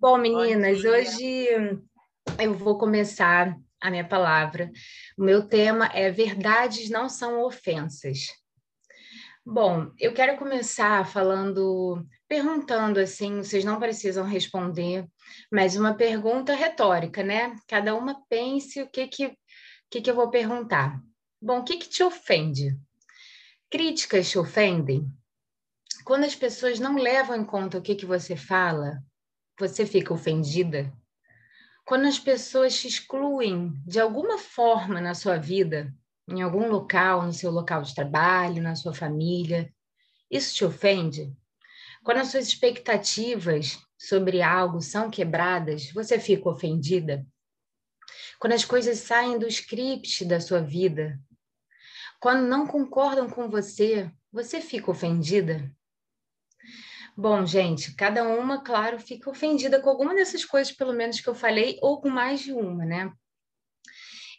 Bom, meninas, hoje eu vou começar a minha palavra. O meu tema é Verdades não são ofensas. Bom, eu quero começar falando, perguntando assim, vocês não precisam responder, mas uma pergunta retórica, né? Cada uma pense o que que, que, que eu vou perguntar. Bom, o que, que te ofende? Críticas te ofendem? Quando as pessoas não levam em conta o que, que você fala, você fica ofendida? Quando as pessoas te excluem de alguma forma na sua vida, em algum local, no seu local de trabalho, na sua família, isso te ofende? Quando as suas expectativas sobre algo são quebradas, você fica ofendida? Quando as coisas saem do script da sua vida, quando não concordam com você, você fica ofendida? Bom, gente, cada uma, claro, fica ofendida com alguma dessas coisas, pelo menos que eu falei, ou com mais de uma, né?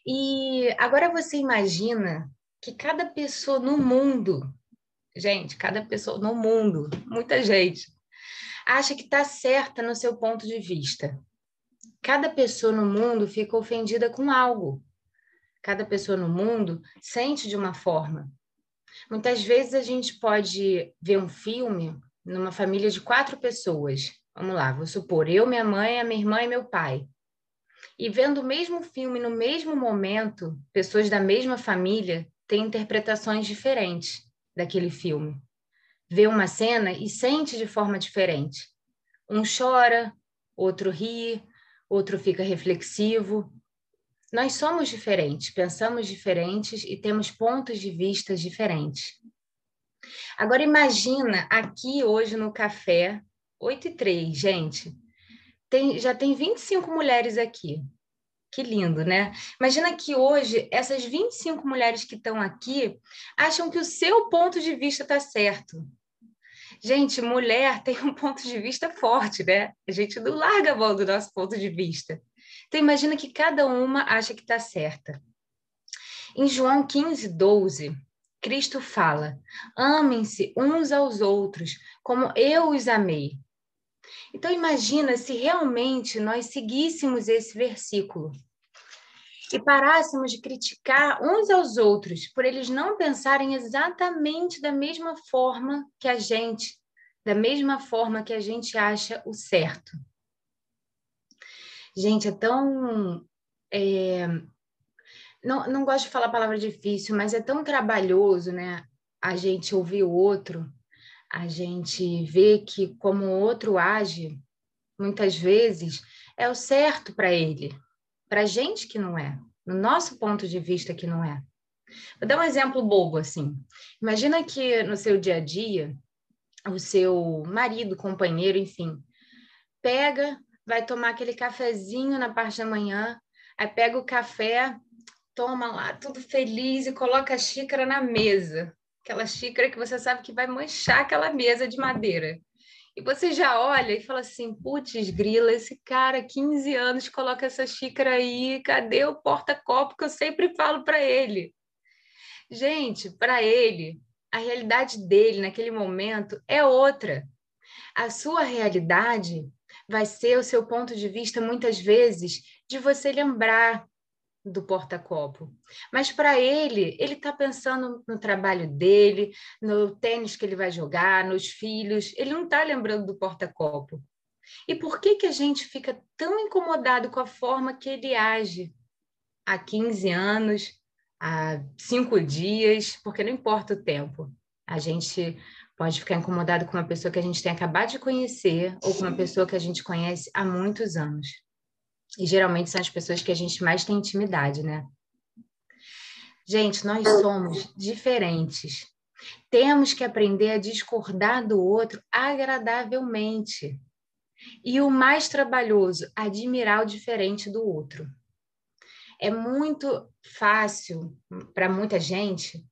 E agora você imagina que cada pessoa no mundo, gente, cada pessoa no mundo, muita gente, acha que está certa no seu ponto de vista. Cada pessoa no mundo fica ofendida com algo. Cada pessoa no mundo sente de uma forma. Muitas vezes a gente pode ver um filme numa família de quatro pessoas. Vamos lá, vou supor, eu, minha mãe, a minha irmã e meu pai. E vendo o mesmo filme no mesmo momento, pessoas da mesma família têm interpretações diferentes daquele filme. Vê uma cena e sente de forma diferente. Um chora, outro ri, outro fica reflexivo. Nós somos diferentes, pensamos diferentes e temos pontos de vista diferentes. Agora imagina aqui hoje no café, 8 e 3, gente. Tem, já tem 25 mulheres aqui. Que lindo, né? Imagina que hoje essas 25 mulheres que estão aqui acham que o seu ponto de vista está certo. Gente, mulher tem um ponto de vista forte, né? A gente não larga a mão do nosso ponto de vista. Então, imagina que cada uma acha que está certa. Em João 15, 12, Cristo fala: amem-se uns aos outros, como eu os amei. Então imagina se realmente nós seguíssemos esse versículo e parássemos de criticar uns aos outros por eles não pensarem exatamente da mesma forma que a gente, da mesma forma que a gente acha o certo. Gente, é tão é, não, não gosto de falar a palavra difícil, mas é tão trabalhoso, né? A gente ouvir o outro, a gente ver que como o outro age, muitas vezes é o certo para ele, para a gente que não é, no nosso ponto de vista que não é. Vou dar um exemplo bobo assim. Imagina que no seu dia a dia, o seu marido, companheiro, enfim, pega, vai tomar aquele cafezinho na parte da manhã, aí pega o café, toma lá, tudo feliz e coloca a xícara na mesa. Aquela xícara que você sabe que vai manchar aquela mesa de madeira. E você já olha e fala assim: putz, grila, esse cara, 15 anos, coloca essa xícara aí, cadê o porta-copo que eu sempre falo para ele? Gente, para ele, a realidade dele naquele momento é outra. A sua realidade vai ser o seu ponto de vista, muitas vezes, de você lembrar do porta-copo. Mas para ele, ele está pensando no trabalho dele, no tênis que ele vai jogar, nos filhos. Ele não está lembrando do porta-copo. E por que, que a gente fica tão incomodado com a forma que ele age há 15 anos, há cinco dias, porque não importa o tempo. A gente pode ficar incomodado com uma pessoa que a gente tem acabado de conhecer ou com uma pessoa que a gente conhece há muitos anos. E geralmente são as pessoas que a gente mais tem intimidade, né? Gente, nós somos diferentes. Temos que aprender a discordar do outro agradavelmente. E o mais trabalhoso, admirar o diferente do outro. É muito fácil para muita gente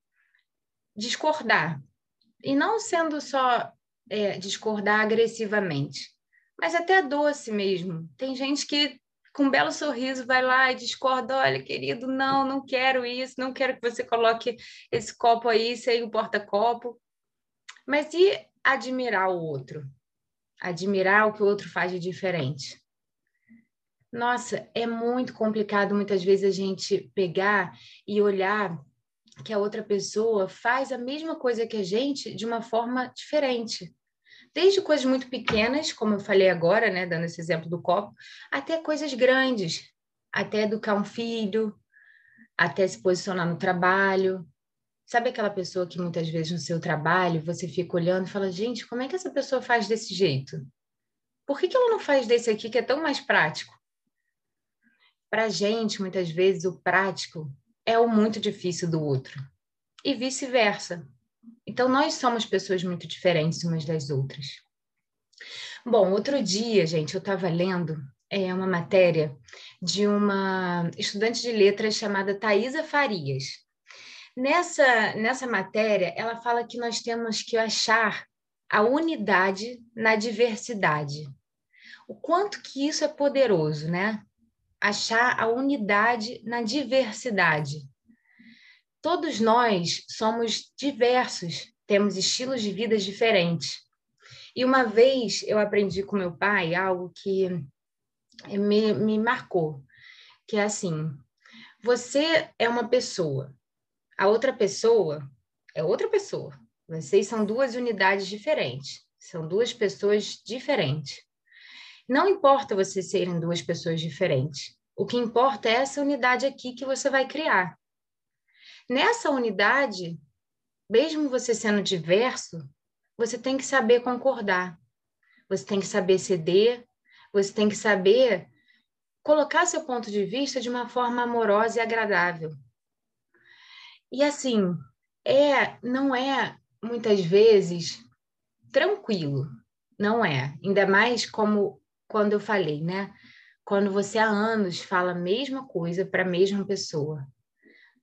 discordar. E não sendo só é, discordar agressivamente, mas até doce mesmo. Tem gente que com um belo sorriso, vai lá e discorda: olha, querido, não, não quero isso, não quero que você coloque esse copo aí sem o porta-copo. Mas e admirar o outro? admirar o que o outro faz de diferente. Nossa, é muito complicado muitas vezes a gente pegar e olhar que a outra pessoa faz a mesma coisa que a gente de uma forma diferente. Desde coisas muito pequenas, como eu falei agora, né, dando esse exemplo do copo, até coisas grandes, até educar um filho, até se posicionar no trabalho. Sabe aquela pessoa que muitas vezes no seu trabalho você fica olhando e fala: gente, como é que essa pessoa faz desse jeito? Por que, que ela não faz desse aqui que é tão mais prático? Para a gente, muitas vezes, o prático é o muito difícil do outro, e vice-versa. Então, nós somos pessoas muito diferentes umas das outras. Bom, outro dia, gente, eu estava lendo é, uma matéria de uma estudante de letras chamada Thaisa Farias. Nessa, nessa matéria, ela fala que nós temos que achar a unidade na diversidade. O quanto que isso é poderoso, né? achar a unidade na diversidade. Todos nós somos diversos, temos estilos de vida diferentes. E uma vez eu aprendi com meu pai algo que me, me marcou, que é assim: você é uma pessoa, a outra pessoa é outra pessoa. Vocês são duas unidades diferentes, são duas pessoas diferentes. Não importa vocês serem duas pessoas diferentes. O que importa é essa unidade aqui que você vai criar. Nessa unidade, mesmo você sendo diverso, você tem que saber concordar. Você tem que saber ceder, você tem que saber colocar seu ponto de vista de uma forma amorosa e agradável. E assim, é, não é muitas vezes tranquilo, não é. Ainda mais como quando eu falei, né? Quando você há anos fala a mesma coisa para a mesma pessoa.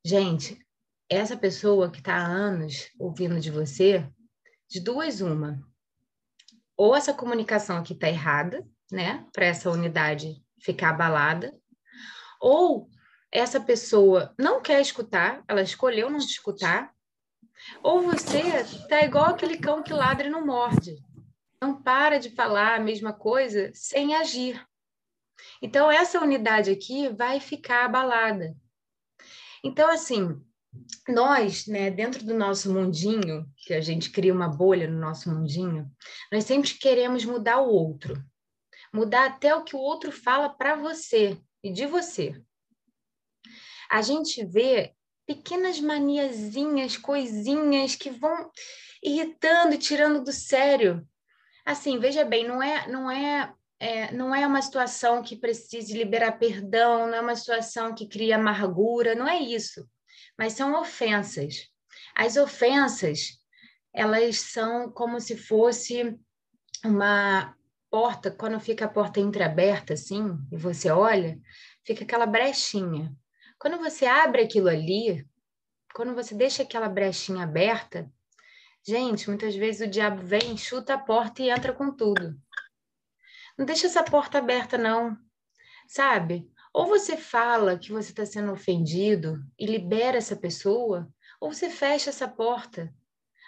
Gente, essa pessoa que está há anos ouvindo de você, de duas uma. Ou essa comunicação aqui está errada, né? Para essa unidade ficar abalada. Ou essa pessoa não quer escutar, ela escolheu não escutar. Ou você tá igual aquele cão que ladra e não morde não para de falar a mesma coisa sem agir. Então, essa unidade aqui vai ficar abalada. Então, assim, nós, né, dentro do nosso mundinho, que a gente cria uma bolha no nosso mundinho, nós sempre queremos mudar o outro. Mudar até o que o outro fala para você e de você. A gente vê pequenas maniazinhas, coisinhas que vão irritando e tirando do sério Assim, veja bem, não é, não é, é, não é uma situação que precise liberar perdão, não é uma situação que cria amargura, não é isso. Mas são ofensas. As ofensas, elas são como se fosse uma porta, quando fica a porta entreaberta assim, e você olha, fica aquela brechinha. Quando você abre aquilo ali, quando você deixa aquela brechinha aberta, Gente, muitas vezes o diabo vem, chuta a porta e entra com tudo. Não deixa essa porta aberta, não. Sabe? Ou você fala que você está sendo ofendido e libera essa pessoa, ou você fecha essa porta.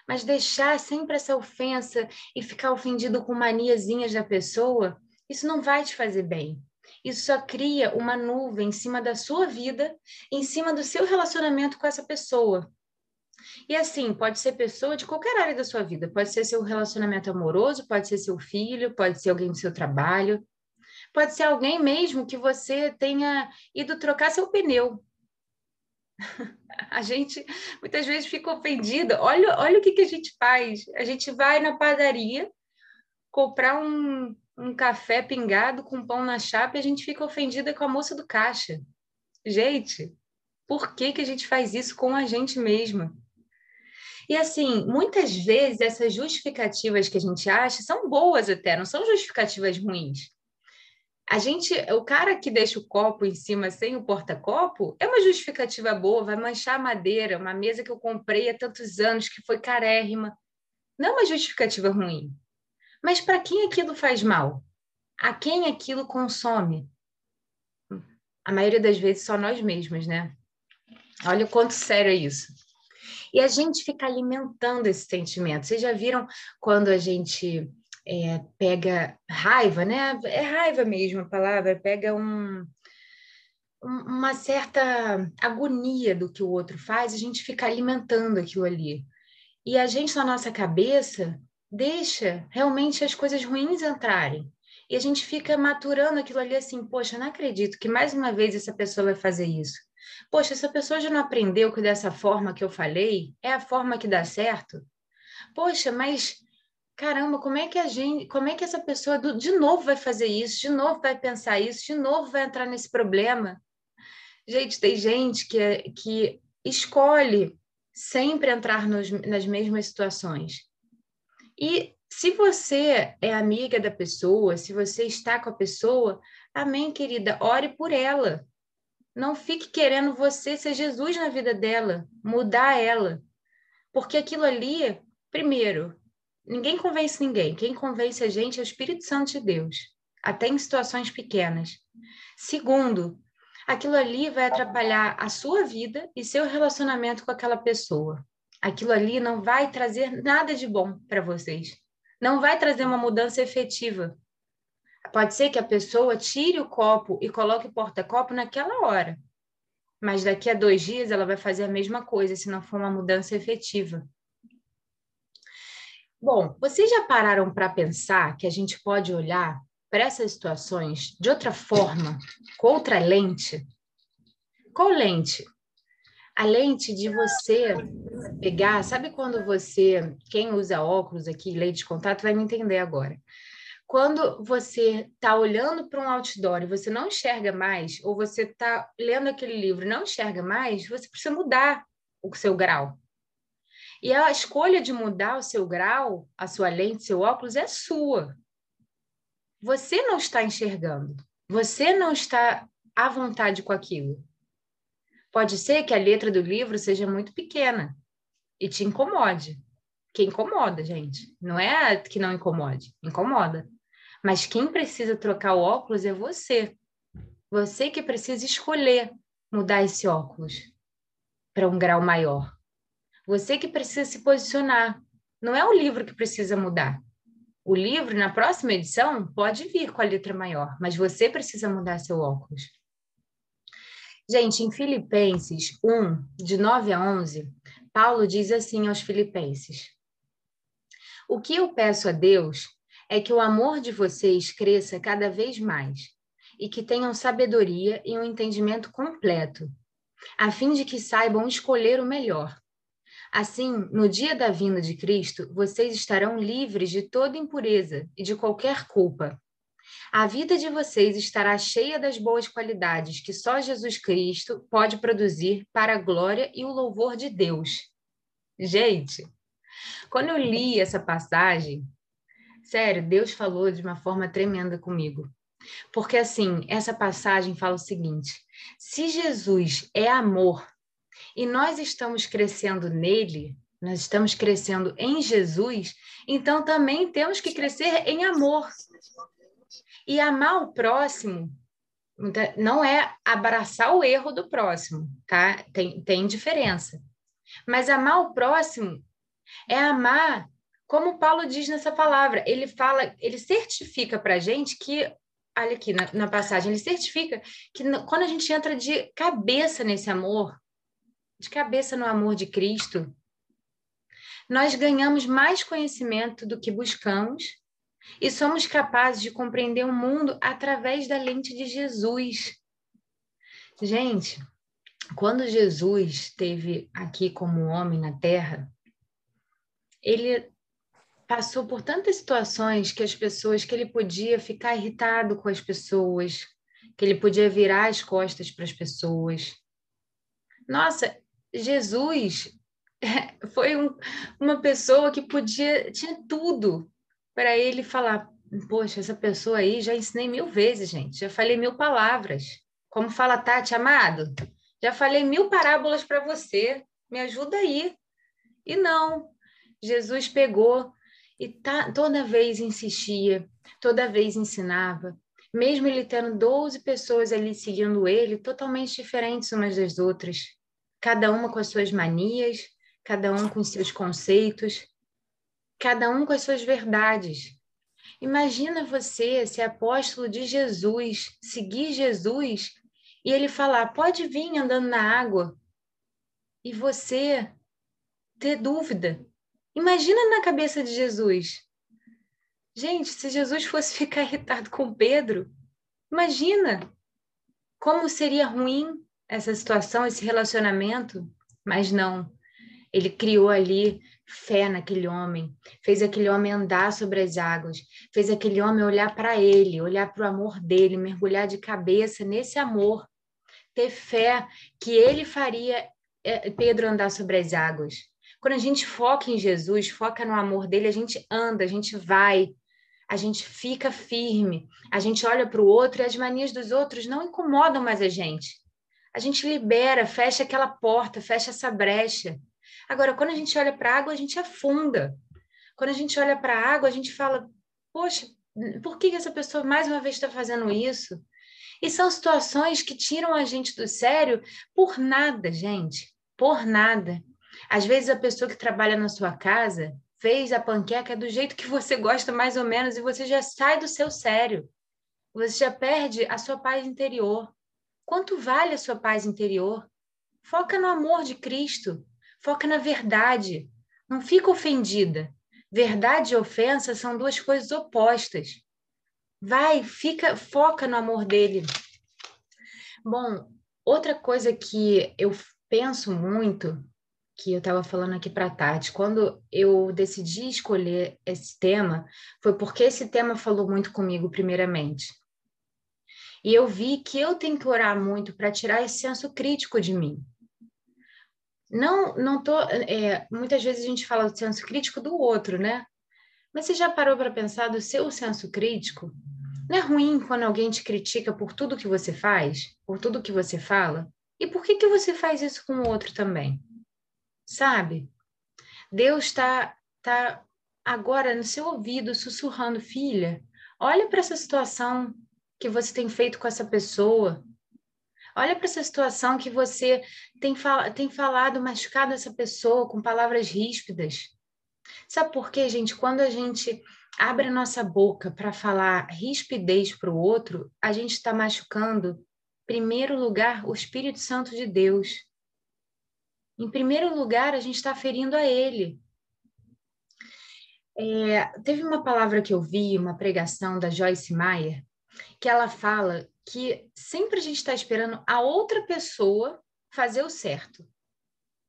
Mas deixar sempre essa ofensa e ficar ofendido com maniazinhas da pessoa, isso não vai te fazer bem. Isso só cria uma nuvem em cima da sua vida, em cima do seu relacionamento com essa pessoa. E assim, pode ser pessoa de qualquer área da sua vida, pode ser seu relacionamento amoroso, pode ser seu filho, pode ser alguém do seu trabalho, pode ser alguém mesmo que você tenha ido trocar seu pneu. A gente muitas vezes fica ofendida. Olha, olha o que, que a gente faz. A gente vai na padaria comprar um, um café pingado com pão na chapa e a gente fica ofendida com a moça do caixa. Gente, por que, que a gente faz isso com a gente mesma? E assim, muitas vezes essas justificativas que a gente acha são boas até, não são justificativas ruins. A gente, o cara que deixa o copo em cima sem o porta-copo é uma justificativa boa, vai manchar a madeira, uma mesa que eu comprei há tantos anos que foi carérrima. Não é uma justificativa ruim. Mas para quem aquilo faz mal? A quem aquilo consome? A maioria das vezes só nós mesmos, né? Olha o quanto sério é isso. E a gente fica alimentando esse sentimento. Vocês já viram quando a gente é, pega raiva, né? É raiva mesmo a palavra, pega um, uma certa agonia do que o outro faz, a gente fica alimentando aquilo ali. E a gente, na nossa cabeça, deixa realmente as coisas ruins entrarem. E a gente fica maturando aquilo ali assim, poxa, não acredito que mais uma vez essa pessoa vai fazer isso. Poxa, essa pessoa já não aprendeu que dessa forma que eu falei é a forma que dá certo? Poxa, mas caramba, como é que a gente, como é que essa pessoa do, de novo vai fazer isso, de novo vai pensar isso, de novo vai entrar nesse problema? Gente, tem gente que, que escolhe sempre entrar nos, nas mesmas situações. E se você é amiga da pessoa, se você está com a pessoa, amém, querida, ore por ela. Não fique querendo você ser Jesus na vida dela, mudar ela. Porque aquilo ali, primeiro, ninguém convence ninguém. Quem convence a gente é o Espírito Santo de Deus, até em situações pequenas. Segundo, aquilo ali vai atrapalhar a sua vida e seu relacionamento com aquela pessoa. Aquilo ali não vai trazer nada de bom para vocês. Não vai trazer uma mudança efetiva. Pode ser que a pessoa tire o copo e coloque o porta-copo naquela hora, mas daqui a dois dias ela vai fazer a mesma coisa se não for uma mudança efetiva. Bom, vocês já pararam para pensar que a gente pode olhar para essas situações de outra forma, com outra lente? Qual lente? A lente de você pegar, sabe quando você, quem usa óculos aqui, lente de contato, vai me entender agora. Quando você está olhando para um outdoor e você não enxerga mais, ou você está lendo aquele livro e não enxerga mais, você precisa mudar o seu grau. E a escolha de mudar o seu grau, a sua lente, seu óculos é sua. Você não está enxergando. Você não está à vontade com aquilo. Pode ser que a letra do livro seja muito pequena e te incomode. Que incomoda, gente. Não é que não incomode, incomoda. Mas quem precisa trocar o óculos é você. Você que precisa escolher mudar esse óculos para um grau maior. Você que precisa se posicionar. Não é o livro que precisa mudar. O livro, na próxima edição, pode vir com a letra maior, mas você precisa mudar seu óculos. Gente, em Filipenses 1, de 9 a 11, Paulo diz assim aos Filipenses: O que eu peço a Deus é que o amor de vocês cresça cada vez mais e que tenham sabedoria e um entendimento completo, a fim de que saibam escolher o melhor Assim, no dia da vinda de Cristo, vocês estarão livres de toda impureza e de qualquer culpa. A vida de vocês estará cheia das boas qualidades que só Jesus Cristo pode produzir para a glória e o louvor de Deus. Gente, quando eu li essa passagem, sério, Deus falou de uma forma tremenda comigo. Porque assim, essa passagem fala o seguinte: se Jesus é amor e nós estamos crescendo nele, nós estamos crescendo em Jesus, então também temos que crescer em amor. E amar o próximo não é abraçar o erro do próximo, tá? Tem, tem diferença. Mas amar o próximo é amar, como Paulo diz nessa palavra, ele fala, ele certifica para a gente que, olha aqui na, na passagem, ele certifica que quando a gente entra de cabeça nesse amor, de cabeça no amor de Cristo, nós ganhamos mais conhecimento do que buscamos e somos capazes de compreender o mundo através da lente de Jesus. Gente, quando Jesus esteve aqui como homem na Terra, ele passou por tantas situações que as pessoas que ele podia ficar irritado com as pessoas, que ele podia virar as costas para as pessoas. Nossa, Jesus foi um, uma pessoa que podia, tinha tudo para ele falar: Poxa, essa pessoa aí já ensinei mil vezes, gente, já falei mil palavras. Como fala Tati, amado, já falei mil parábolas para você, me ajuda aí. E não, Jesus pegou e tá, toda vez insistia, toda vez ensinava, mesmo ele tendo 12 pessoas ali seguindo ele, totalmente diferentes umas das outras cada uma com as suas manias, cada um com os seus conceitos, cada um com as suas verdades. Imagina você ser apóstolo de Jesus, seguir Jesus e ele falar: pode vir andando na água, e você ter dúvida. Imagina na cabeça de Jesus. Gente, se Jesus fosse ficar irritado com Pedro, imagina como seria ruim essa situação, esse relacionamento. Mas não, ele criou ali fé naquele homem, fez aquele homem andar sobre as águas, fez aquele homem olhar para ele, olhar para o amor dele, mergulhar de cabeça nesse amor, ter fé que ele faria é, Pedro andar sobre as águas. Quando a gente foca em Jesus, foca no amor dele, a gente anda, a gente vai, a gente fica firme, a gente olha para o outro e as manias dos outros não incomodam mais a gente. A gente libera, fecha aquela porta, fecha essa brecha. Agora, quando a gente olha para a água, a gente afunda. Quando a gente olha para a água, a gente fala: Poxa, por que essa pessoa mais uma vez está fazendo isso? E são situações que tiram a gente do sério por nada, gente, por nada. Às vezes a pessoa que trabalha na sua casa fez a panqueca do jeito que você gosta mais ou menos e você já sai do seu sério. Você já perde a sua paz interior. Quanto vale a sua paz interior? Foca no amor de Cristo. Foca na verdade. Não fica ofendida. Verdade e ofensa são duas coisas opostas. Vai, fica, foca no amor dele. Bom, outra coisa que eu penso muito, que eu estava falando aqui para a Tati, quando eu decidi escolher esse tema, foi porque esse tema falou muito comigo, primeiramente. E eu vi que eu tenho que orar muito para tirar esse senso crítico de mim. Não, não tô. É, muitas vezes a gente fala do senso crítico do outro, né? Mas você já parou para pensar do seu senso crítico? Não é ruim quando alguém te critica por tudo que você faz, por tudo que você fala? E por que, que você faz isso com o outro também? Sabe? Deus está tá agora no seu ouvido sussurrando, filha, olha para essa situação que você tem feito com essa pessoa. Olha para essa situação que você tem, fal tem falado, machucado essa pessoa com palavras ríspidas. Sabe por quê, gente? Quando a gente abre a nossa boca para falar rispidez para o outro, a gente está machucando, primeiro lugar, o Espírito Santo de Deus. Em primeiro lugar, a gente está ferindo a Ele. É, teve uma palavra que eu vi, uma pregação da Joyce Meyer, que ela fala que sempre a gente está esperando a outra pessoa fazer o certo.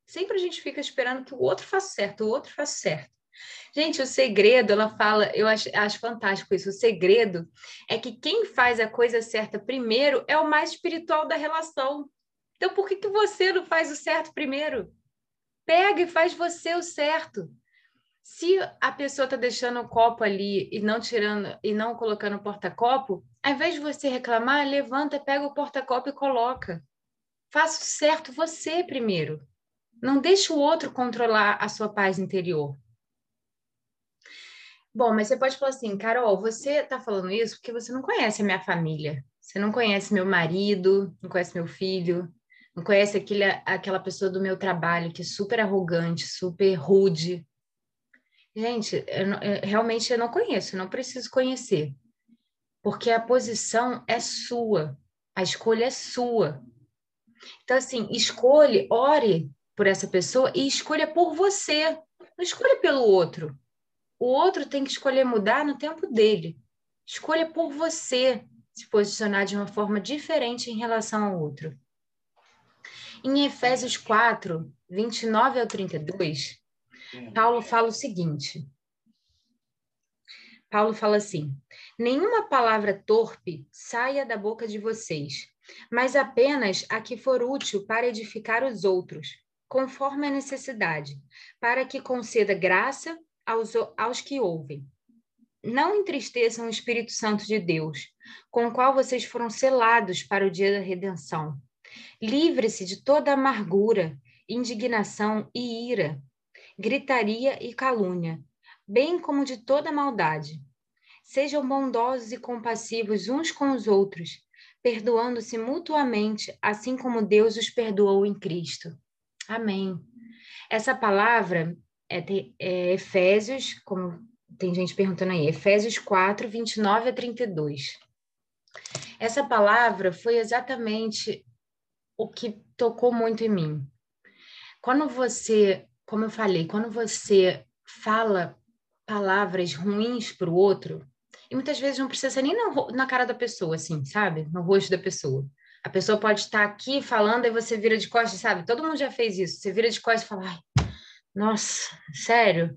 Sempre a gente fica esperando que o outro faça certo, o outro faça certo. Gente, o segredo, ela fala, eu acho, acho fantástico isso. O segredo é que quem faz a coisa certa primeiro é o mais espiritual da relação. Então, por que, que você não faz o certo primeiro? Pega e faz você o certo. Se a pessoa está deixando o copo ali e não tirando e não colocando o porta-copo, ao invés de você reclamar, levanta, pega o porta-copo e coloca. Faça o certo você primeiro. Não deixe o outro controlar a sua paz interior. Bom, mas você pode falar assim, Carol, você está falando isso porque você não conhece a minha família. Você não conhece meu marido, não conhece meu filho, não conhece aquele, aquela pessoa do meu trabalho que é super arrogante, super rude. Gente, eu, eu, realmente eu não conheço, não preciso conhecer. Porque a posição é sua, a escolha é sua. Então, assim, escolhe, ore por essa pessoa e escolha por você. Não escolha pelo outro. O outro tem que escolher mudar no tempo dele. Escolha por você se posicionar de uma forma diferente em relação ao outro. Em Efésios 4, 29 ao 32, Paulo fala o seguinte: Paulo fala assim: nenhuma palavra torpe saia da boca de vocês, mas apenas a que for útil para edificar os outros, conforme a necessidade, para que conceda graça aos, aos que ouvem. Não entristeçam o Espírito Santo de Deus, com o qual vocês foram selados para o dia da redenção. Livre-se de toda amargura, indignação e ira, gritaria e calúnia, bem como de toda maldade. Sejam bondosos e compassivos uns com os outros, perdoando-se mutuamente, assim como Deus os perdoou em Cristo. Amém. Essa palavra é, é Efésios, como tem gente perguntando aí, Efésios 4, 29 a 32. Essa palavra foi exatamente o que tocou muito em mim. Quando você, como eu falei, quando você fala palavras ruins para o outro, e muitas vezes não precisa ser nem na, na, cara da pessoa, assim, sabe? No rosto da pessoa. A pessoa pode estar aqui falando e você vira de costas, sabe? Todo mundo já fez isso. Você vira de costas e fala, ai, nossa, sério?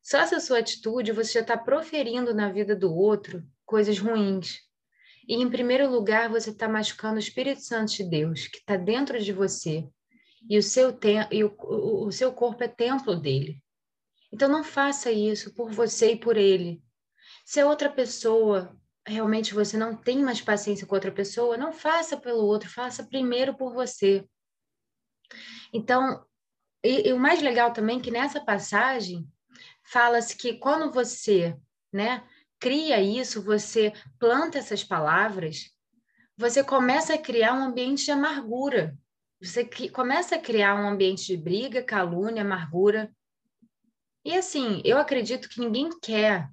Só essa sua atitude, você já está proferindo na vida do outro coisas ruins. E, em primeiro lugar, você está machucando o Espírito Santo de Deus, que está dentro de você. E, o seu, e o, o, o seu corpo é templo dele. Então, não faça isso por você e por ele. Se a outra pessoa realmente você não tem mais paciência com outra pessoa, não faça pelo outro, faça primeiro por você. Então, e, e o mais legal também é que nessa passagem fala-se que quando você, né, cria isso, você planta essas palavras, você começa a criar um ambiente de amargura. Você começa a criar um ambiente de briga, calúnia, amargura. E assim, eu acredito que ninguém quer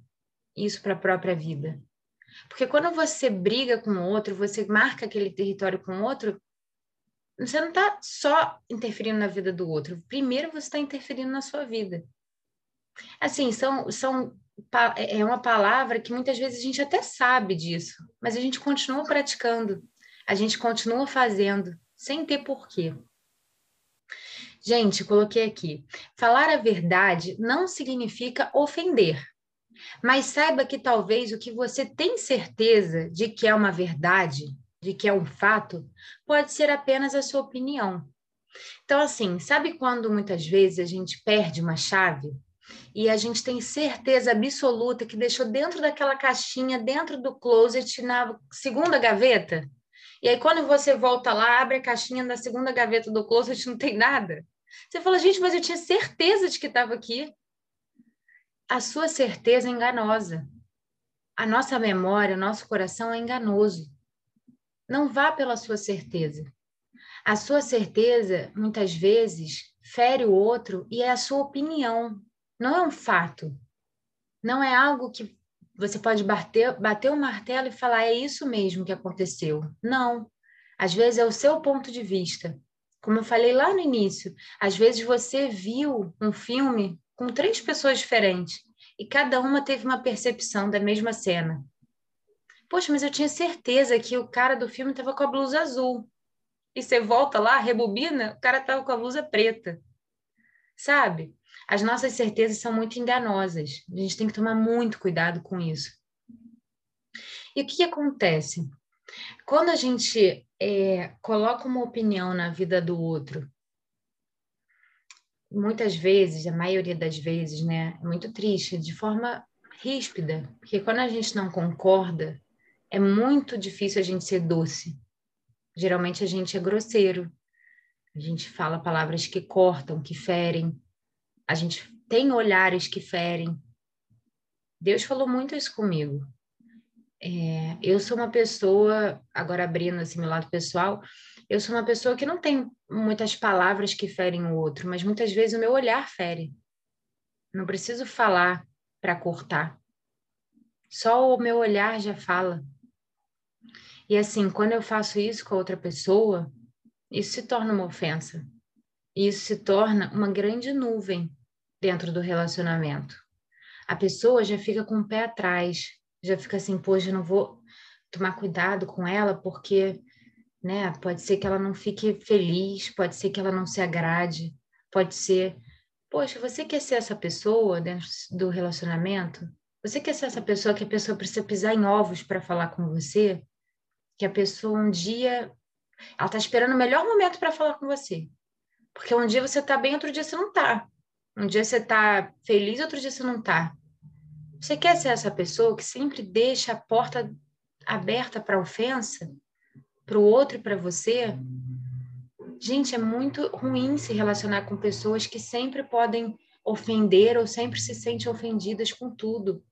isso para a própria vida. Porque quando você briga com o outro, você marca aquele território com o outro, você não está só interferindo na vida do outro. Primeiro, você está interferindo na sua vida. Assim, são, são, é, é uma palavra que muitas vezes a gente até sabe disso, mas a gente continua praticando, a gente continua fazendo, sem ter porquê. Gente, coloquei aqui. Falar a verdade não significa ofender. Mas saiba que talvez o que você tem certeza de que é uma verdade, de que é um fato, pode ser apenas a sua opinião. Então, assim, sabe quando muitas vezes a gente perde uma chave e a gente tem certeza absoluta que deixou dentro daquela caixinha, dentro do closet, na segunda gaveta? E aí, quando você volta lá, abre a caixinha da segunda gaveta do closet, não tem nada. Você fala, gente, mas eu tinha certeza de que estava aqui a sua certeza é enganosa. A nossa memória, o nosso coração é enganoso. Não vá pela sua certeza. A sua certeza, muitas vezes, fere o outro e é a sua opinião, não é um fato. Não é algo que você pode bater, bater o martelo e falar, é isso mesmo que aconteceu. Não. Às vezes é o seu ponto de vista. Como eu falei lá no início, às vezes você viu um filme com três pessoas diferentes e cada uma teve uma percepção da mesma cena. Poxa, mas eu tinha certeza que o cara do filme estava com a blusa azul. E você volta lá, rebobina, o cara estava com a blusa preta. Sabe? As nossas certezas são muito enganosas. A gente tem que tomar muito cuidado com isso. E o que, acontece? Quando a gente é, coloca uma opinião na vida do outro muitas vezes, a maioria das vezes, né, é muito triste, de forma ríspida, porque quando a gente não concorda, é muito difícil a gente ser doce. Geralmente a gente é grosseiro, a gente fala palavras que cortam, que ferem, a gente tem olhares que ferem. Deus falou muito isso comigo. É, eu sou uma pessoa, agora abrindo assim meu lado pessoal, eu sou uma pessoa que não tem muitas palavras que ferem o outro, mas muitas vezes o meu olhar fere. Não preciso falar para cortar. Só o meu olhar já fala. E assim, quando eu faço isso com outra pessoa, isso se torna uma ofensa. Isso se torna uma grande nuvem dentro do relacionamento. A pessoa já fica com o pé atrás, já fica assim, poxa, não vou tomar cuidado com ela porque né? Pode ser que ela não fique feliz, pode ser que ela não se agrade, pode ser, poxa, você quer ser essa pessoa dentro do relacionamento? Você quer ser essa pessoa que a pessoa precisa pisar em ovos para falar com você? Que a pessoa um dia ela está esperando o melhor momento para falar com você. Porque um dia você está bem, outro dia você não está. Um dia você está feliz, outro dia você não está. Você quer ser essa pessoa que sempre deixa a porta aberta para ofensa? para o outro e para você, gente, é muito ruim se relacionar com pessoas que sempre podem ofender ou sempre se sentem ofendidas com tudo.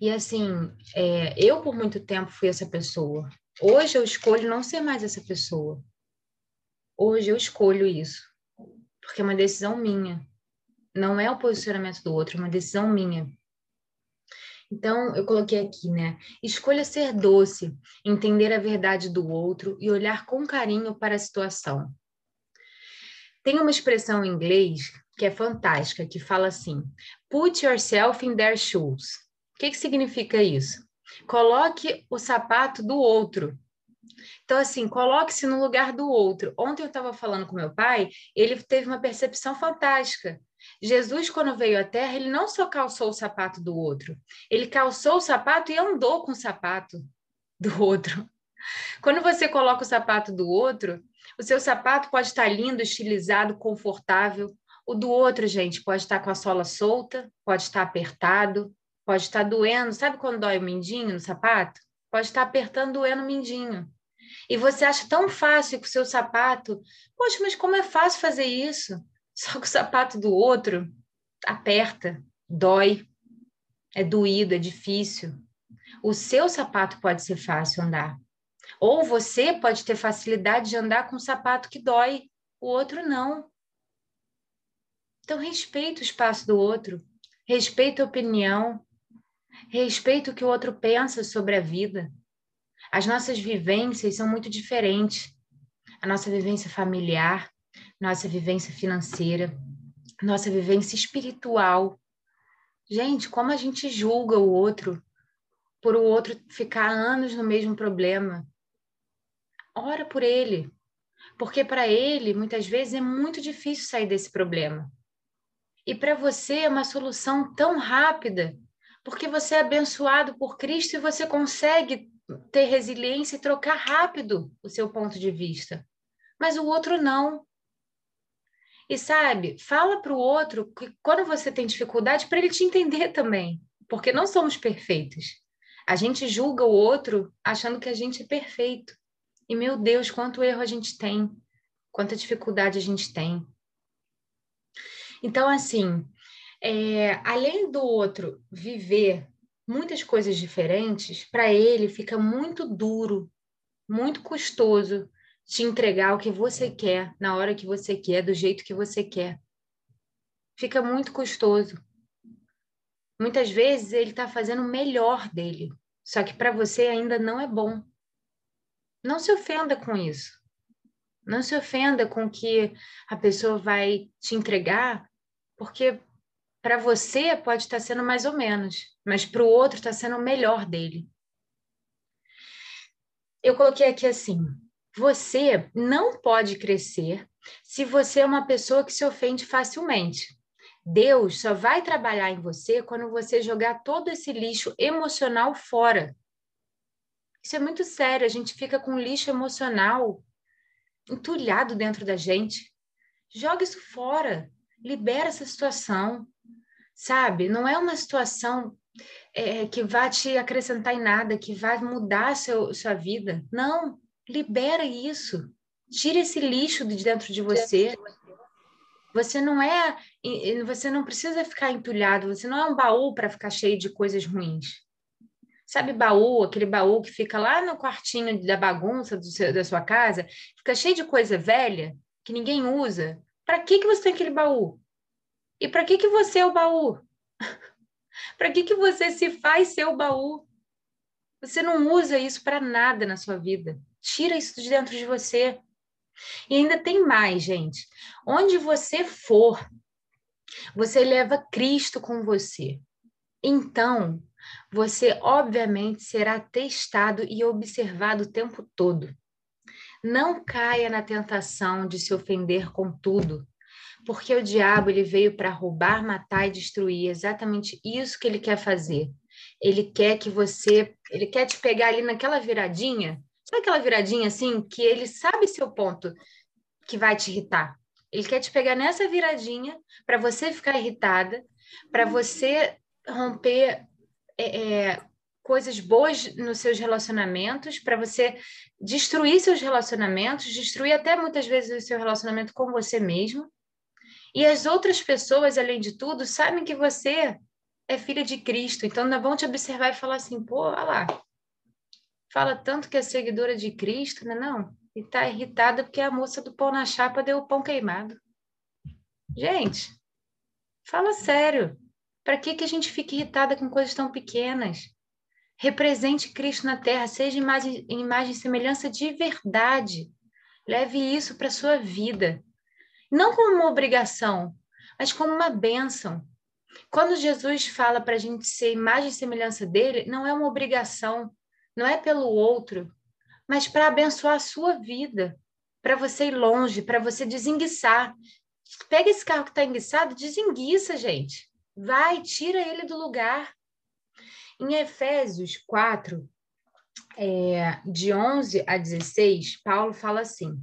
E assim, é, eu por muito tempo fui essa pessoa. Hoje eu escolho não ser mais essa pessoa. Hoje eu escolho isso, porque é uma decisão minha. não é o posicionamento do outro, é uma decisão minha. Então, eu coloquei aqui, né? Escolha ser doce, entender a verdade do outro e olhar com carinho para a situação. Tem uma expressão em inglês que é fantástica, que fala assim: put yourself in their shoes. O que, que significa isso? Coloque o sapato do outro. Então, assim, coloque-se no lugar do outro. Ontem eu estava falando com meu pai, ele teve uma percepção fantástica. Jesus, quando veio à Terra, ele não só calçou o sapato do outro, ele calçou o sapato e andou com o sapato do outro. Quando você coloca o sapato do outro, o seu sapato pode estar lindo, estilizado, confortável. O do outro, gente, pode estar com a sola solta, pode estar apertado, pode estar doendo. Sabe quando dói o mindinho no sapato? Pode estar apertando, doendo o mindinho. E você acha tão fácil com o seu sapato. Poxa, mas como é fácil fazer isso? Só que o sapato do outro aperta, dói, é doído, é difícil. O seu sapato pode ser fácil andar. Ou você pode ter facilidade de andar com um sapato que dói, o outro não. Então, respeita o espaço do outro, respeita a opinião, respeita o que o outro pensa sobre a vida. As nossas vivências são muito diferentes. A nossa vivência familiar, nossa vivência financeira, nossa vivência espiritual. Gente, como a gente julga o outro por o outro ficar anos no mesmo problema. Ora por ele, porque para ele, muitas vezes, é muito difícil sair desse problema. E para você é uma solução tão rápida, porque você é abençoado por Cristo e você consegue ter resiliência e trocar rápido o seu ponto de vista. Mas o outro não. E sabe, fala para o outro que quando você tem dificuldade, para ele te entender também, porque não somos perfeitos. A gente julga o outro achando que a gente é perfeito. E meu Deus, quanto erro a gente tem, quanta dificuldade a gente tem. Então, assim, é, além do outro viver muitas coisas diferentes, para ele fica muito duro, muito custoso te entregar o que você quer, na hora que você quer, do jeito que você quer. Fica muito custoso. Muitas vezes ele está fazendo o melhor dele, só que para você ainda não é bom. Não se ofenda com isso. Não se ofenda com que a pessoa vai te entregar, porque para você pode estar tá sendo mais ou menos, mas para o outro está sendo o melhor dele. Eu coloquei aqui assim: você não pode crescer se você é uma pessoa que se ofende facilmente. Deus só vai trabalhar em você quando você jogar todo esse lixo emocional fora. Isso é muito sério, a gente fica com lixo emocional entulhado dentro da gente. Joga isso fora, libera essa situação, sabe? Não é uma situação é, que vai te acrescentar em nada, que vai mudar seu, sua vida. Não, Libera isso. Tira esse lixo de dentro de você. Você não é, você não precisa ficar entulhado, você não é um baú para ficar cheio de coisas ruins. Sabe baú, aquele baú que fica lá no quartinho da bagunça seu, da sua casa, fica cheio de coisa velha que ninguém usa. Para que que você tem aquele baú? E para que que você é o baú? para que que você se faz ser o baú? Você não usa isso para nada na sua vida. Tira isso de dentro de você. E ainda tem mais, gente. Onde você for, você leva Cristo com você. Então, você obviamente será testado e observado o tempo todo. Não caia na tentação de se ofender com tudo, porque o diabo ele veio para roubar, matar e destruir. Exatamente isso que ele quer fazer. Ele quer que você, ele quer te pegar ali naquela viradinha Sabe aquela viradinha assim que ele sabe seu ponto que vai te irritar? Ele quer te pegar nessa viradinha para você ficar irritada, para você romper é, é, coisas boas nos seus relacionamentos, para você destruir seus relacionamentos, destruir até muitas vezes o seu relacionamento com você mesmo. E as outras pessoas, além de tudo, sabem que você é filha de Cristo, então ainda vão te observar e falar assim: pô, olha lá, fala tanto que é seguidora de Cristo, né? Não. E tá irritada porque a moça do pão na chapa deu o pão queimado. Gente, Fala sério. Para que, que a gente fica irritada com coisas tão pequenas? Represente Cristo na terra, seja imagem, imagem e semelhança de verdade. Leve isso para sua vida. Não como uma obrigação, mas como uma bênção. Quando Jesus fala para a gente ser imagem e semelhança dele, não é uma obrigação, não é pelo outro, mas para abençoar a sua vida, para você ir longe, para você desenguiçar. Pega esse carro que está enguiçado, desenguiça, gente. Vai, tira ele do lugar. Em Efésios 4, é, de 11 a 16, Paulo fala assim: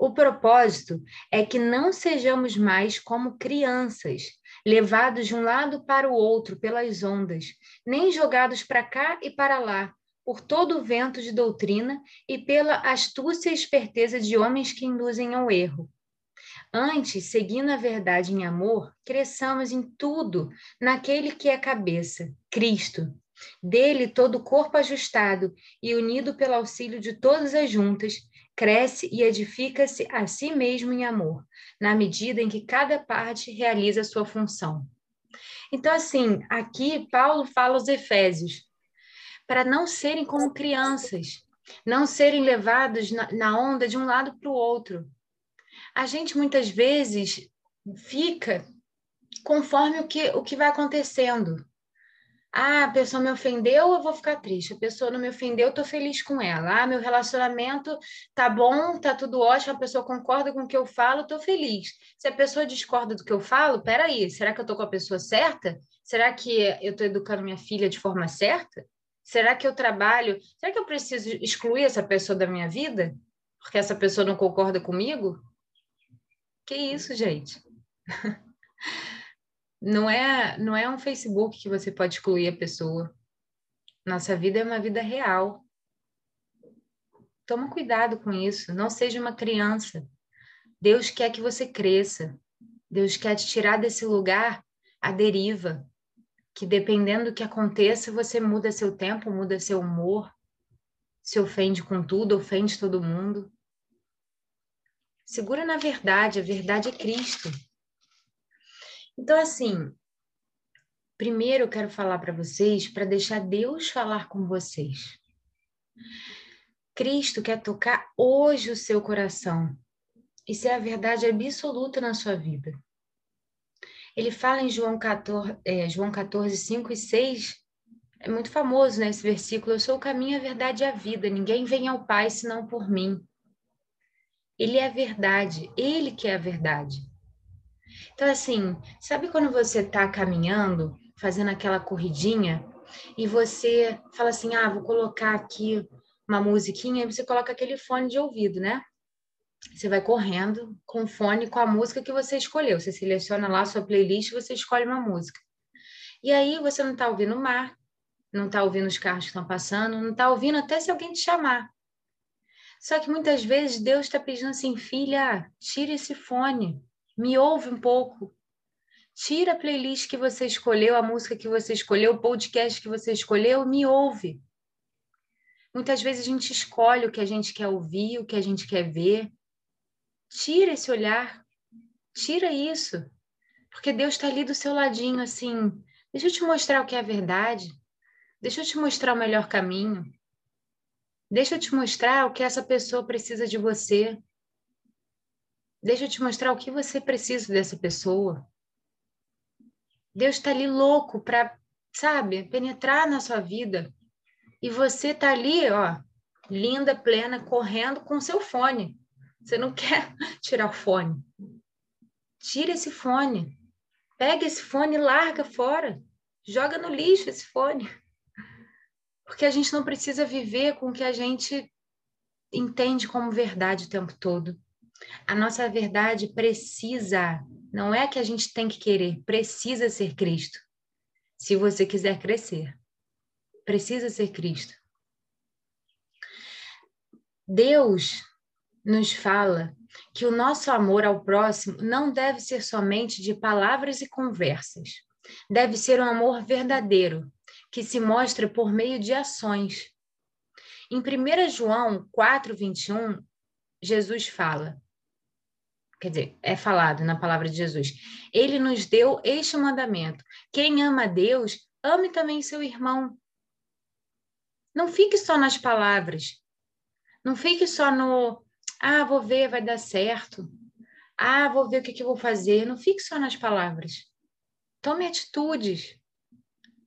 O propósito é que não sejamos mais como crianças, levados de um lado para o outro pelas ondas, nem jogados para cá e para lá por todo o vento de doutrina e pela astúcia e esperteza de homens que induzem ao erro. Antes, seguindo a verdade em amor, cresçamos em tudo naquele que é cabeça, Cristo. Dele, todo o corpo ajustado e unido pelo auxílio de todas as juntas, cresce e edifica-se a si mesmo em amor, na medida em que cada parte realiza sua função. Então, assim, aqui Paulo fala aos Efésios: para não serem como crianças, não serem levados na, na onda de um lado para o outro. A gente muitas vezes fica conforme o que, o que vai acontecendo. Ah, a pessoa me ofendeu, eu vou ficar triste. A pessoa não me ofendeu, eu estou feliz com ela. Ah, meu relacionamento tá bom, tá tudo ótimo, a pessoa concorda com o que eu falo, estou feliz. Se a pessoa discorda do que eu falo, peraí, será que eu estou com a pessoa certa? Será que eu estou educando minha filha de forma certa? Será que eu trabalho? Será que eu preciso excluir essa pessoa da minha vida? Porque essa pessoa não concorda comigo? Que isso, gente? Não é, não é um Facebook que você pode excluir a pessoa. Nossa vida é uma vida real. Toma cuidado com isso. Não seja uma criança. Deus quer que você cresça. Deus quer te tirar desse lugar à deriva que dependendo do que aconteça, você muda seu tempo, muda seu humor, se ofende com tudo, ofende todo mundo. Segura na verdade, a verdade é Cristo. Então, assim, primeiro eu quero falar para vocês, para deixar Deus falar com vocês. Cristo quer tocar hoje o seu coração. Isso é a verdade absoluta na sua vida. Ele fala em João 14, é, João 14, 5 e 6, é muito famoso né, esse versículo, eu sou o caminho, a verdade e a vida, ninguém vem ao Pai senão por mim. Ele é a verdade, ele que é a verdade. Então, assim, sabe quando você está caminhando, fazendo aquela corridinha, e você fala assim, ah, vou colocar aqui uma musiquinha, e você coloca aquele fone de ouvido, né? Você vai correndo com o fone com a música que você escolheu. Você seleciona lá a sua playlist, você escolhe uma música. E aí você não está ouvindo o mar, não está ouvindo os carros que estão passando, não está ouvindo até se alguém te chamar. Só que muitas vezes Deus está pedindo assim, filha, tira esse fone, me ouve um pouco. Tira a playlist que você escolheu, a música que você escolheu, o podcast que você escolheu, me ouve. Muitas vezes a gente escolhe o que a gente quer ouvir, o que a gente quer ver, Tira esse olhar, tira isso, porque Deus está ali do seu ladinho, assim. Deixa eu te mostrar o que é a verdade. Deixa eu te mostrar o melhor caminho. Deixa eu te mostrar o que essa pessoa precisa de você. Deixa eu te mostrar o que você precisa dessa pessoa. Deus está ali louco para, sabe, penetrar na sua vida. E você está ali, ó, linda, plena, correndo com seu fone. Você não quer tirar o fone. Tira esse fone. Pega esse fone e larga fora. Joga no lixo esse fone. Porque a gente não precisa viver com o que a gente entende como verdade o tempo todo. A nossa verdade precisa, não é que a gente tem que querer, precisa ser Cristo. se você quiser crescer. Precisa ser Cristo. Deus nos fala que o nosso amor ao próximo não deve ser somente de palavras e conversas. Deve ser um amor verdadeiro, que se mostra por meio de ações. Em 1 João 4, 21, Jesus fala: quer dizer, é falado na palavra de Jesus. Ele nos deu este mandamento: quem ama a Deus, ame também seu irmão. Não fique só nas palavras. Não fique só no, ah, vou ver, vai dar certo. Ah, vou ver o que, que eu vou fazer. Não fique só nas palavras. Tome atitudes,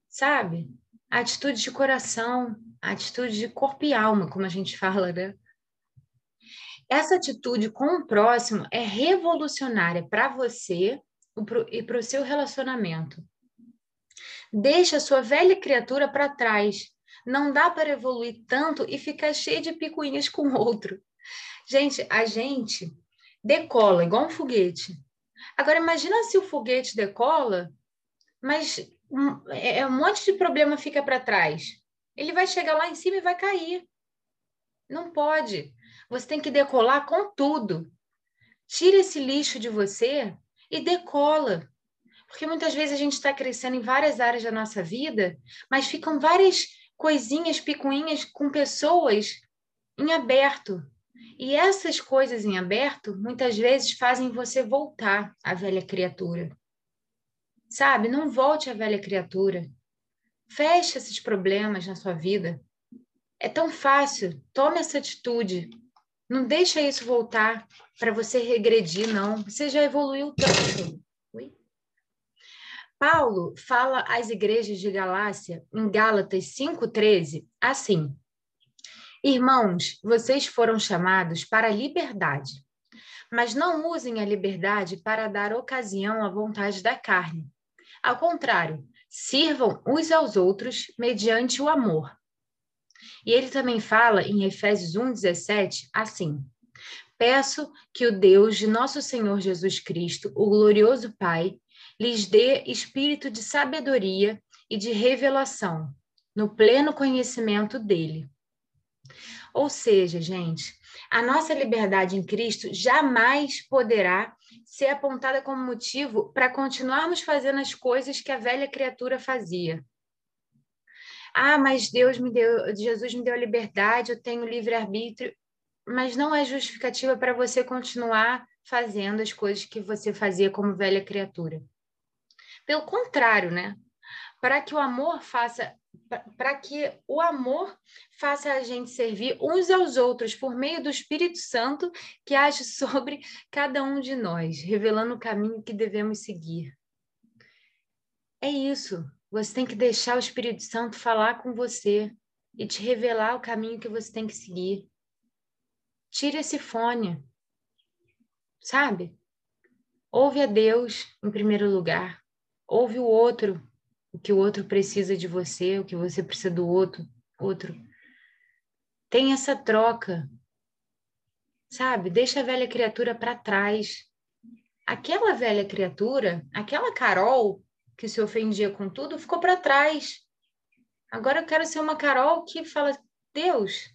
sabe? Atitude de coração, atitude de corpo e alma, como a gente fala, né? Essa atitude com o próximo é revolucionária para você e para o seu relacionamento. Deixa a sua velha criatura para trás. Não dá para evoluir tanto e ficar cheio de picuinhas com o outro. Gente, a gente decola igual um foguete. Agora, imagina se o foguete decola, mas um, é, é um monte de problema fica para trás. Ele vai chegar lá em cima e vai cair. Não pode. Você tem que decolar com tudo. Tira esse lixo de você e decola. Porque muitas vezes a gente está crescendo em várias áreas da nossa vida, mas ficam várias coisinhas, picuinhas com pessoas em aberto. E essas coisas em aberto muitas vezes fazem você voltar à velha criatura. Sabe? Não volte à velha criatura. Feche esses problemas na sua vida. É tão fácil. Tome essa atitude. Não deixa isso voltar para você regredir, não. Você já evoluiu tanto. Oi? Paulo fala às igrejas de Galácia, em Gálatas 5,13, assim: Irmãos, vocês foram chamados para a liberdade, mas não usem a liberdade para dar ocasião à vontade da carne. Ao contrário, sirvam uns aos outros mediante o amor. E ele também fala em Efésios 1,17 assim: Peço que o Deus de nosso Senhor Jesus Cristo, o glorioso Pai, lhes dê espírito de sabedoria e de revelação, no pleno conhecimento dele. Ou seja, gente, a nossa liberdade em Cristo jamais poderá ser apontada como motivo para continuarmos fazendo as coisas que a velha criatura fazia. Ah, mas Deus me deu, Jesus me deu a liberdade, eu tenho livre-arbítrio, mas não é justificativa para você continuar fazendo as coisas que você fazia como velha criatura. Pelo contrário, né? Para que o amor faça para que o amor faça a gente servir uns aos outros por meio do Espírito Santo que age sobre cada um de nós, revelando o caminho que devemos seguir. É isso. Você tem que deixar o Espírito Santo falar com você e te revelar o caminho que você tem que seguir. Tire esse fone, sabe? Ouve a Deus em primeiro lugar. Ouve o outro, o que o outro precisa de você, o que você precisa do outro. outro. Tem essa troca, sabe? Deixa a velha criatura para trás. Aquela velha criatura, aquela Carol que se ofendia com tudo, ficou para trás. Agora eu quero ser uma Carol que fala: Deus,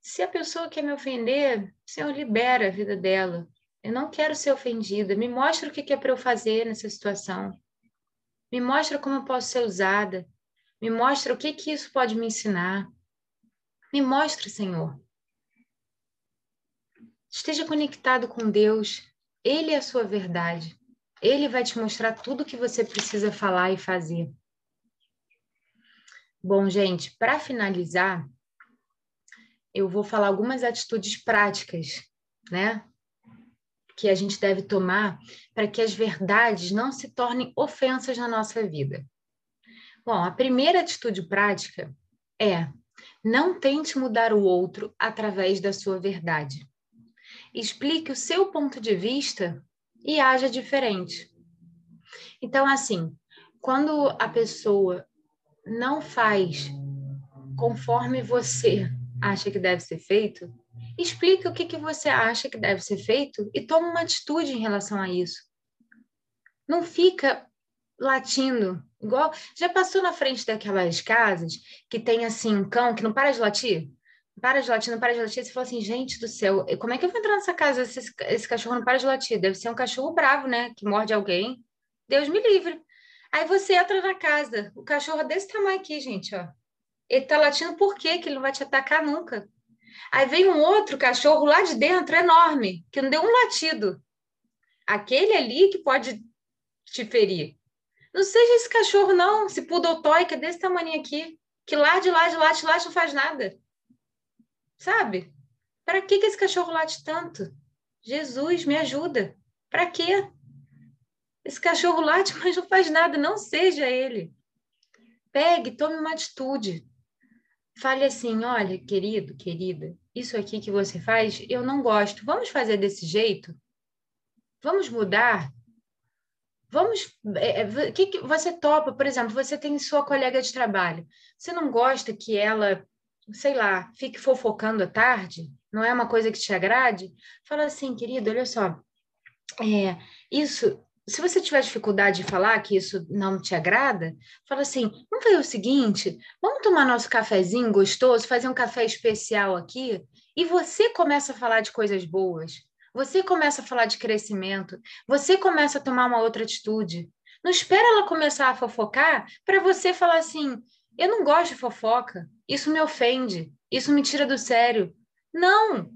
se a pessoa quer me ofender, Senhor, libera a vida dela. Eu não quero ser ofendida. Me mostra o que é para eu fazer nessa situação. Me mostra como eu posso ser usada. Me mostra o que, que isso pode me ensinar. Me mostra, Senhor. Esteja conectado com Deus. Ele é a sua verdade. Ele vai te mostrar tudo o que você precisa falar e fazer. Bom, gente, para finalizar, eu vou falar algumas atitudes práticas, né? Que a gente deve tomar para que as verdades não se tornem ofensas na nossa vida. Bom, a primeira atitude prática é não tente mudar o outro através da sua verdade. Explique o seu ponto de vista e haja diferente. Então, assim, quando a pessoa não faz conforme você acha que deve ser feito, explique o que, que você acha que deve ser feito e tome uma atitude em relação a isso. Não fica latindo Igual, já passou na frente daquelas casas que tem assim um cão que não para de latir? Para de latir, não para de latir. Você fala assim, gente do céu, como é que eu vou entrar nessa casa se esse, esse cachorro não para de latir? Deve ser um cachorro bravo, né? Que morde alguém. Deus me livre. Aí você entra na casa, o cachorro é desse tamanho aqui, gente, ó. Ele tá latindo por quê? Que ele não vai te atacar nunca. Aí vem um outro cachorro lá de dentro, enorme, que não deu um latido. Aquele ali que pode te ferir. Não seja esse cachorro, não. Esse poodle toy que é desse tamanho aqui. Que lá de lá de late, late, não faz nada. Sabe? Para que, que esse cachorro late tanto? Jesus, me ajuda. Para quê? Esse cachorro late, mas não faz nada. Não seja ele. Pegue, tome uma atitude. Fale assim: olha, querido, querida, isso aqui que você faz, eu não gosto. Vamos fazer desse jeito? Vamos mudar? Vamos. É, é, que, que você topa, por exemplo, você tem sua colega de trabalho. Você não gosta que ela, sei lá, fique fofocando à tarde? Não é uma coisa que te agrade? Fala assim, querido, olha só. É, isso se você tiver dificuldade de falar que isso não te agrada, fala assim: vamos fazer o seguinte, vamos tomar nosso cafezinho gostoso, fazer um café especial aqui, e você começa a falar de coisas boas, você começa a falar de crescimento, você começa a tomar uma outra atitude. Não espera ela começar a fofocar para você falar assim: eu não gosto de fofoca, isso me ofende, isso me tira do sério. Não!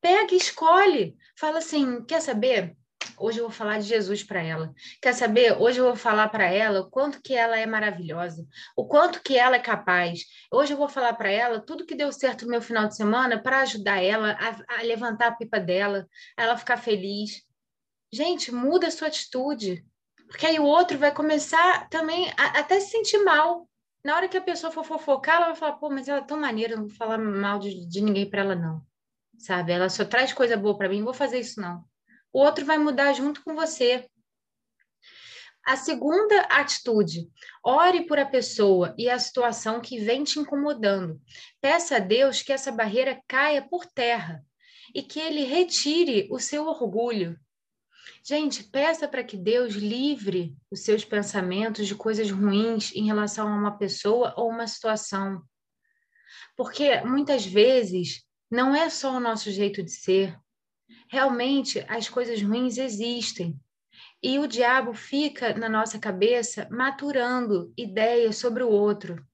Pega e escolhe. Fala assim: quer saber? Hoje eu vou falar de Jesus para ela. Quer saber? Hoje eu vou falar para ela o quanto que ela é maravilhosa, o quanto que ela é capaz. Hoje eu vou falar para ela tudo que deu certo no meu final de semana para ajudar ela a, a, levantar a pipa dela, a ela ficar feliz. Gente, muda a sua atitude, porque aí o outro vai começar também a, até se sentir mal. Na hora que a pessoa for fofocar, ela vai falar: pô, mas ela é tão maneira, não vou falar mal de, de ninguém para ela, não. Sabe? Ela só traz coisa boa para mim, não vou fazer isso, não o outro vai mudar junto com você. A segunda atitude, ore por a pessoa e a situação que vem te incomodando. Peça a Deus que essa barreira caia por terra e que ele retire o seu orgulho. Gente, peça para que Deus livre os seus pensamentos de coisas ruins em relação a uma pessoa ou uma situação. Porque muitas vezes não é só o nosso jeito de ser, realmente as coisas ruins existem. E o diabo fica na nossa cabeça maturando ideias sobre o outro.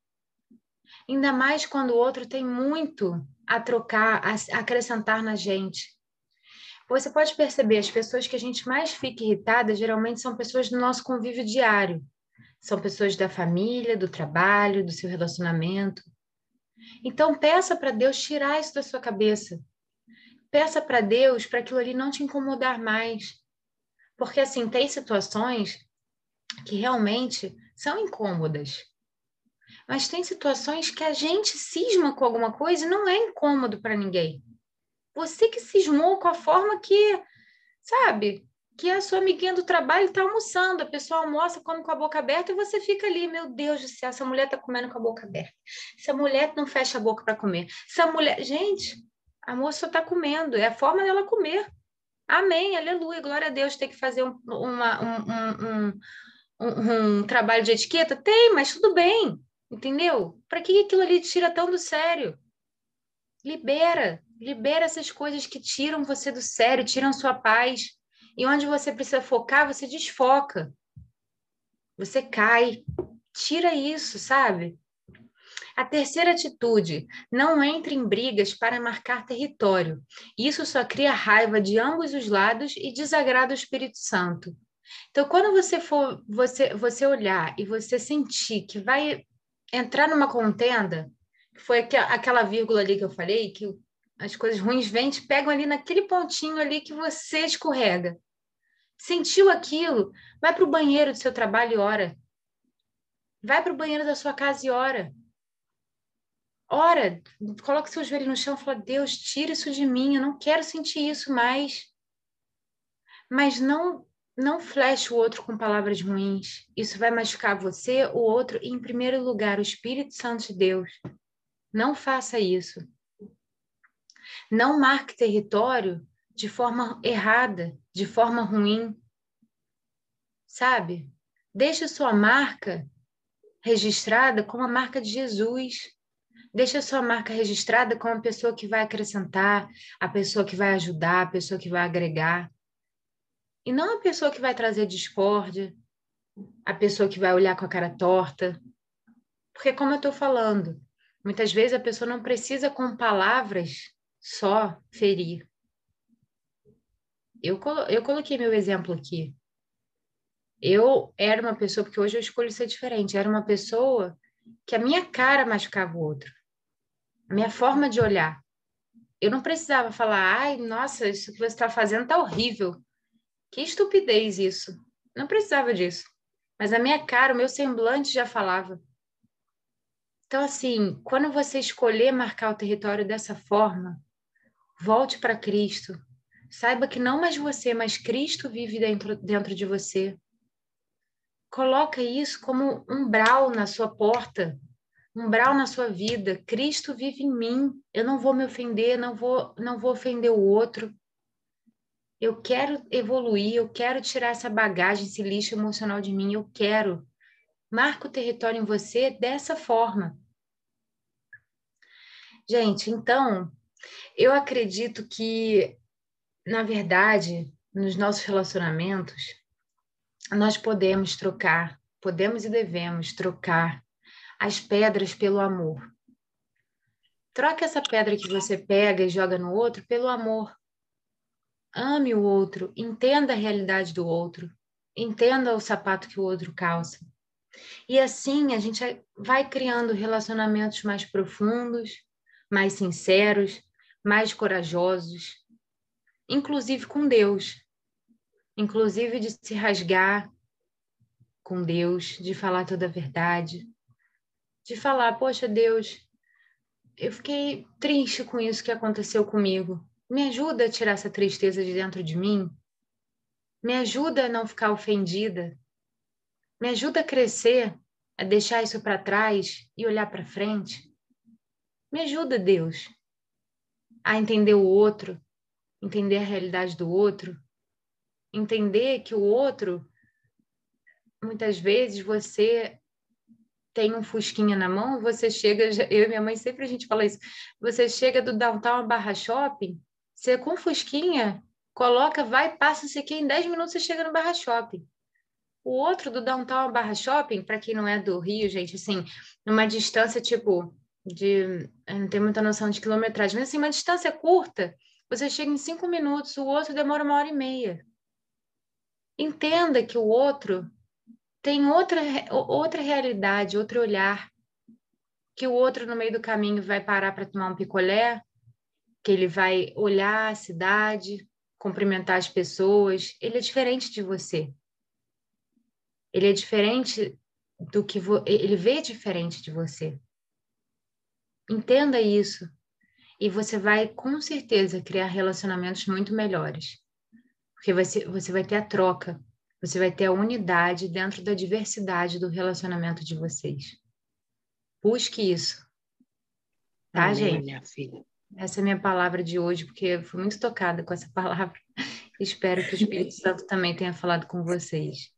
Ainda mais quando o outro tem muito a trocar, a acrescentar na gente. Você pode perceber, as pessoas que a gente mais fica irritada geralmente são pessoas do nosso convívio diário. São pessoas da família, do trabalho, do seu relacionamento. Então, peça para Deus tirar isso da sua cabeça. Peça para Deus para aquilo ali não te incomodar mais. Porque, assim, tem situações que realmente são incômodas. Mas tem situações que a gente cisma com alguma coisa e não é incômodo para ninguém. Você que cismou com a forma que, sabe, que a sua amiguinha do trabalho está almoçando, a pessoa almoça, come com a boca aberta e você fica ali, meu Deus do céu, essa mulher está comendo com a boca aberta. Essa mulher não fecha a boca para comer. Essa mulher, gente, a moça está comendo, é a forma dela comer. Amém, aleluia, glória a Deus. Tem que fazer um, uma, um, um, um, trabalho de etiqueta? Tem, mas tudo bem, entendeu? Para que aquilo ali tira tão do sério? Libera, libera essas coisas que tiram você do sério, tiram sua paz. E onde você precisa focar, você desfoca. Você cai. Tira isso, sabe? A terceira atitude, não entre em brigas para marcar território. Isso só cria raiva de ambos os lados e desagrada o Espírito Santo. Então, quando você for você, você olhar e você sentir que vai entrar numa contenda, foi aquela vírgula ali que eu falei, que as coisas ruins vêm, te pegam ali naquele pontinho ali que você escorrega. Sentiu aquilo? Vai para o banheiro do seu trabalho e ora. Vai para o banheiro da sua casa e ora. Ora, coloque seu joelho no chão e fala: Deus, tira isso de mim, eu não quero sentir isso mais. Mas não não fleche o outro com palavras ruins. Isso vai machucar você, o outro e, em primeiro lugar, o Espírito Santo de Deus. Não faça isso. Não marque território de forma errada, de forma ruim. Sabe? Deixe sua marca registrada com a marca de Jesus. Deixa a sua marca registrada com a pessoa que vai acrescentar, a pessoa que vai ajudar, a pessoa que vai agregar. E não a pessoa que vai trazer discórdia, a pessoa que vai olhar com a cara torta. Porque, como eu estou falando, muitas vezes a pessoa não precisa, com palavras, só ferir. Eu, eu coloquei meu exemplo aqui. Eu era uma pessoa, porque hoje eu escolho ser diferente, era uma pessoa que a minha cara machucava o outro a minha forma de olhar. Eu não precisava falar, ai, nossa, isso que você está fazendo está horrível. Que estupidez isso. Não precisava disso. Mas a minha cara, o meu semblante já falava. Então, assim, quando você escolher marcar o território dessa forma, volte para Cristo. Saiba que não mais você, mas Cristo vive dentro, dentro de você. Coloca isso como um umbral na sua porta umbral na sua vida. Cristo vive em mim. Eu não vou me ofender, não vou, não vou ofender o outro. Eu quero evoluir, eu quero tirar essa bagagem, esse lixo emocional de mim, eu quero. Marca o território em você dessa forma. Gente, então, eu acredito que, na verdade, nos nossos relacionamentos, nós podemos trocar, podemos e devemos trocar as pedras pelo amor. Troque essa pedra que você pega e joga no outro pelo amor. Ame o outro, entenda a realidade do outro, entenda o sapato que o outro calça. E assim a gente vai criando relacionamentos mais profundos, mais sinceros, mais corajosos, inclusive com Deus, inclusive de se rasgar com Deus, de falar toda a verdade, de falar, poxa, Deus, eu fiquei triste com isso que aconteceu comigo. Me ajuda a tirar essa tristeza de dentro de mim. Me ajuda a não ficar ofendida. Me ajuda a crescer, a deixar isso para trás e olhar para frente. Me ajuda, Deus, a entender o outro, entender a realidade do outro, entender que o outro, muitas vezes você tem um fusquinha na mão, você chega, eu e minha mãe sempre a gente fala isso, você chega do downtown barra shopping, você com fusquinha, coloca, vai, passa isso aqui, em 10 minutos você chega no barra shopping. O outro do downtown barra shopping, para quem não é do Rio, gente, assim, numa distância tipo de, não tenho muita noção de quilometragem, mas assim, uma distância curta, você chega em cinco minutos, o outro demora uma hora e meia. Entenda que o outro tem outra, outra realidade, outro olhar, que o outro no meio do caminho vai parar para tomar um picolé, que ele vai olhar a cidade, cumprimentar as pessoas, ele é diferente de você. Ele é diferente do que vo... ele vê diferente de você. Entenda isso e você vai com certeza criar relacionamentos muito melhores. Porque você, você vai ter a troca você vai ter a unidade dentro da diversidade do relacionamento de vocês. Busque isso. Tá, Amém, gente? Minha filha. Essa é a minha palavra de hoje, porque fui muito tocada com essa palavra. Espero que o Espírito Santo também tenha falado com vocês.